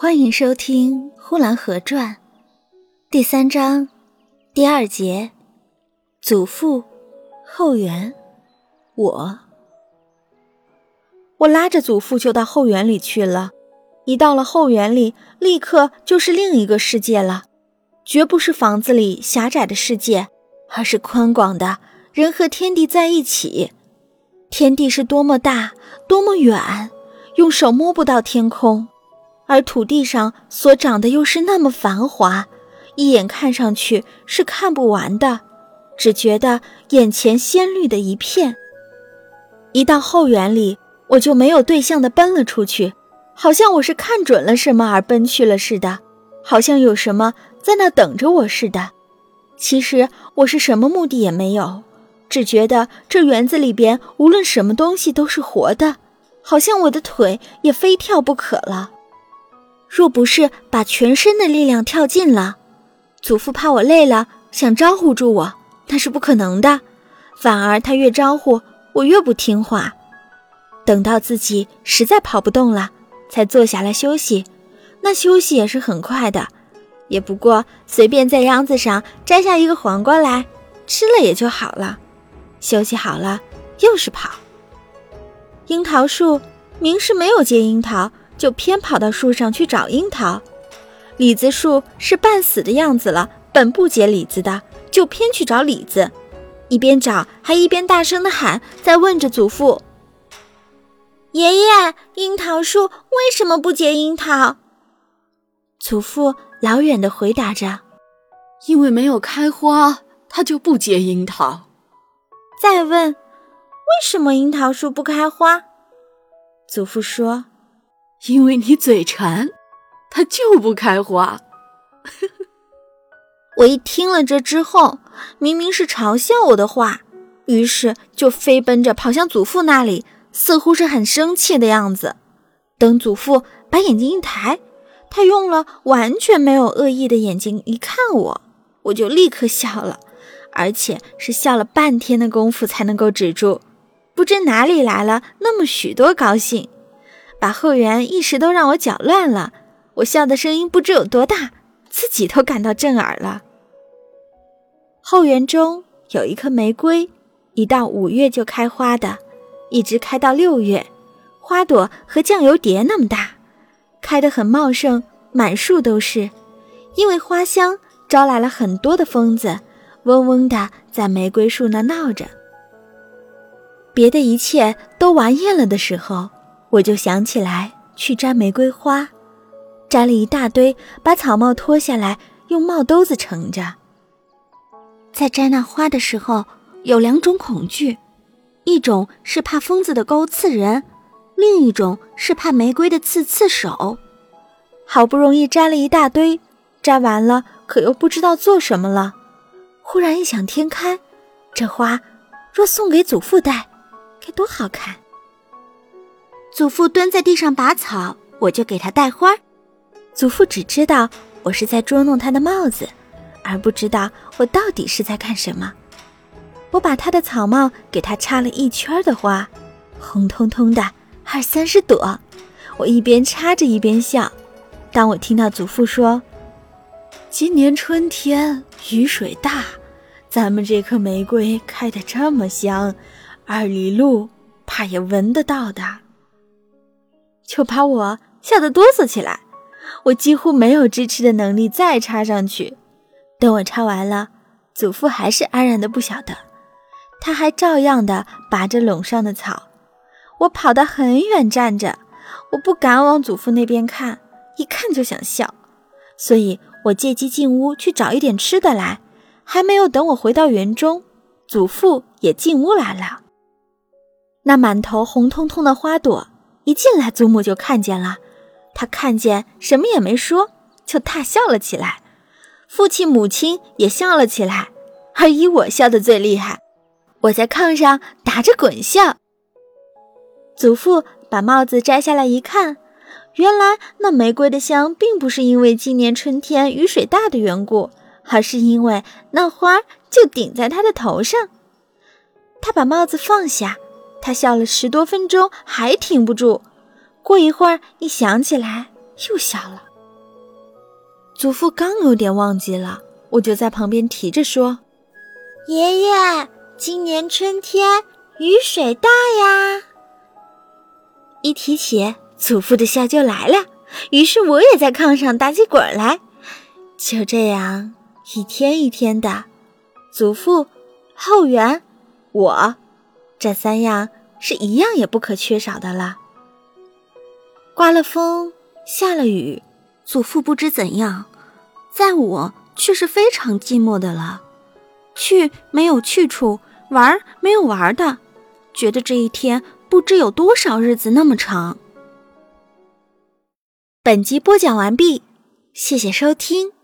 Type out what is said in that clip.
欢迎收听《呼兰河传》第三章第二节。祖父后园，我我拉着祖父就到后园里去了。一到了后园里，立刻就是另一个世界了，绝不是房子里狭窄的世界，而是宽广的，人和天地在一起。天地是多么大，多么远，用手摸不到天空。而土地上所长的又是那么繁华，一眼看上去是看不完的，只觉得眼前鲜绿的一片。一到后园里，我就没有对象的奔了出去，好像我是看准了什么而奔去了似的，好像有什么在那等着我似的。其实我是什么目的也没有，只觉得这园子里边无论什么东西都是活的，好像我的腿也非跳不可了。若不是把全身的力量跳尽了，祖父怕我累了，想招呼住我，那是不可能的。反而他越招呼我，越不听话。等到自己实在跑不动了，才坐下来休息。那休息也是很快的，也不过随便在秧子上摘下一个黄瓜来吃了也就好了。休息好了，又是跑。樱桃树明是没有结樱桃。就偏跑到树上去找樱桃，李子树是半死的样子了，本不结李子的，就偏去找李子，一边找还一边大声的喊，在问着祖父：“爷爷，樱桃树为什么不结樱桃？”祖父老远的回答着：“因为没有开花，它就不结樱桃。”再问：“为什么樱桃树不开花？”祖父说。因为你嘴馋，它就不开花。我一听了这之后，明明是嘲笑我的话，于是就飞奔着跑向祖父那里，似乎是很生气的样子。等祖父把眼睛一抬，他用了完全没有恶意的眼睛一看我，我就立刻笑了，而且是笑了半天的功夫才能够止住，不知哪里来了那么许多高兴。把后园一时都让我搅乱了，我笑的声音不知有多大，自己都感到震耳了。后园中有一棵玫瑰，一到五月就开花的，一直开到六月，花朵和酱油碟那么大，开得很茂盛，满树都是。因为花香招来了很多的蜂子，嗡嗡的在玫瑰树那闹着。别的一切都玩厌了的时候。我就想起来去摘玫瑰花，摘了一大堆，把草帽脱下来，用帽兜子盛着。在摘那花的时候，有两种恐惧：一种是怕疯子的钩刺人，另一种是怕玫瑰的刺刺手。好不容易摘了一大堆，摘完了，可又不知道做什么了。忽然异想天开，这花若送给祖父戴，该多好看！祖父蹲在地上拔草，我就给他戴花。祖父只知道我是在捉弄他的帽子，而不知道我到底是在干什么。我把他的草帽给他插了一圈的花，红彤彤的，二三十朵。我一边插着一边笑。当我听到祖父说：“今年春天雨水大，咱们这棵玫瑰开得这么香，二里路怕也闻得到的。”就把我吓得哆嗦起来，我几乎没有支持的能力再插上去。等我插完了，祖父还是安然的不晓得，他还照样的拔着垄上的草。我跑得很远站着，我不敢往祖父那边看，一看就想笑，所以我借机进屋去找一点吃的来。还没有等我回到园中，祖父也进屋来了，那满头红彤彤的花朵。一进来，祖母就看见了，他看见什么也没说，就大笑了起来。父亲、母亲也笑了起来，而以我笑得最厉害。我在炕上打着滚笑。祖父把帽子摘下来一看，原来那玫瑰的香并不是因为今年春天雨水大的缘故，而是因为那花就顶在他的头上。他把帽子放下。他笑了十多分钟，还停不住。过一会儿，一想起来，又笑了。祖父刚有点忘记了，我就在旁边提着说：“爷爷，今年春天雨水大呀。”一提起祖父的笑就来了，于是我也在炕上打起滚来。就这样，一天一天的，祖父、后园、我，这三样是一样也不可缺少的了。刮了风，下了雨，祖父不知怎样，在我却是非常寂寞的了。去没有去处，玩没有玩的，觉得这一天不知有多少日子那么长。本集播讲完毕，谢谢收听。